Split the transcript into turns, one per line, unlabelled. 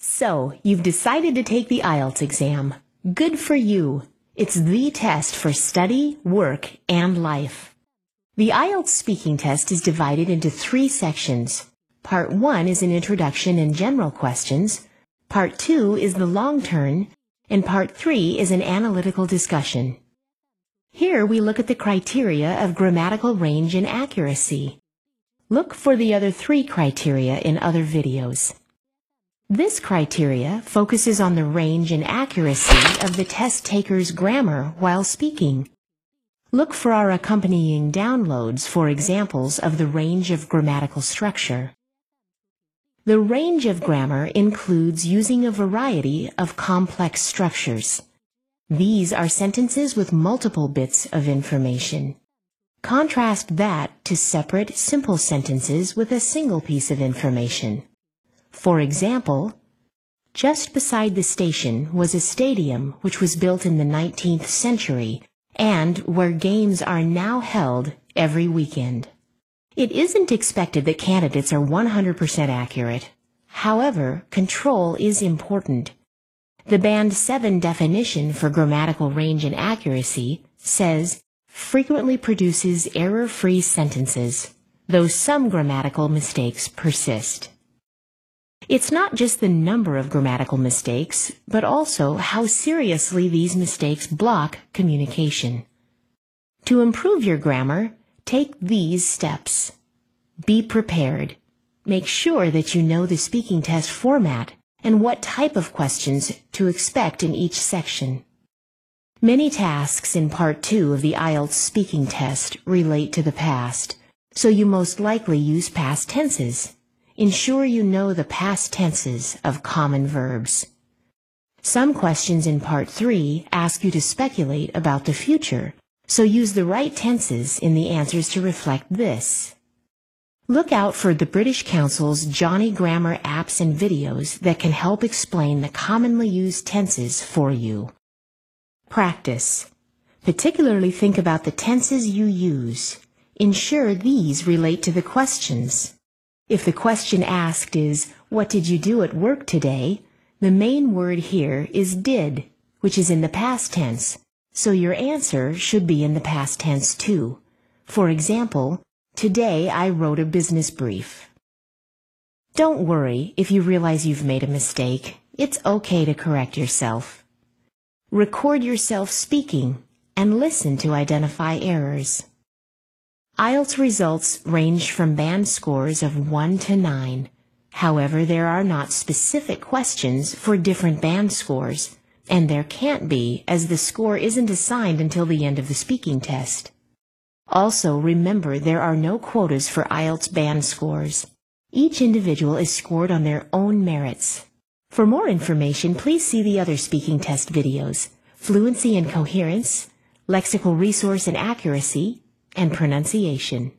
So, you've decided to take the IELTS exam. Good for you. It's the test for study, work, and life. The IELTS speaking test is divided into three sections. Part 1 is an introduction and general questions. Part 2 is the long turn. And Part 3 is an analytical discussion. Here we look at the criteria of grammatical range and accuracy. Look for the other three criteria in other videos. This criteria focuses on the range and accuracy of the test taker's grammar while speaking. Look for our accompanying downloads for examples of the range of grammatical structure. The range of grammar includes using a variety of complex structures. These are sentences with multiple bits of information. Contrast that to separate simple sentences with a single piece of information. For example, just beside the station was a stadium which was built in the 19th century and where games are now held every weekend. It isn't expected that candidates are 100% accurate. However, control is important. The Band 7 definition for grammatical range and accuracy says frequently produces error-free sentences, though some grammatical mistakes persist. It's not just the number of grammatical mistakes, but also how seriously these mistakes block communication. To improve your grammar, take these steps. Be prepared. Make sure that you know the speaking test format and what type of questions to expect in each section. Many tasks in Part 2 of the IELTS speaking test relate to the past, so you most likely use past tenses ensure you know the past tenses of common verbs. Some questions in Part 3 ask you to speculate about the future, so use the right tenses in the answers to reflect this. Look out for the British Council's Johnny Grammar apps and videos that can help explain the commonly used tenses for you. Practice. Particularly think about the tenses you use. Ensure these relate to the questions. If the question asked is, what did you do at work today? The main word here is did, which is in the past tense, so your answer should be in the past tense too. For example, today I wrote a business brief. Don't worry if you realize you've made a mistake. It's okay to correct yourself. Record yourself speaking and listen to identify errors. IELTS results range from band scores of 1 to 9. However, there are not specific questions for different band scores, and there can't be as the score isn't assigned until the end of the speaking test. Also, remember there are no quotas for IELTS band scores. Each individual is scored on their own merits. For more information, please see the other speaking test videos, Fluency and Coherence, Lexical Resource and Accuracy, and pronunciation.